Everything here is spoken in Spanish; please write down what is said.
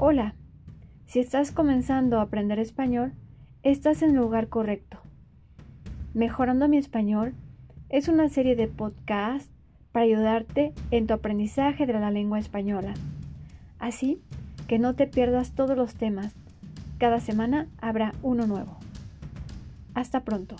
Hola, si estás comenzando a aprender español, estás en el lugar correcto. Mejorando mi español es una serie de podcasts para ayudarte en tu aprendizaje de la lengua española. Así que no te pierdas todos los temas. Cada semana habrá uno nuevo. Hasta pronto.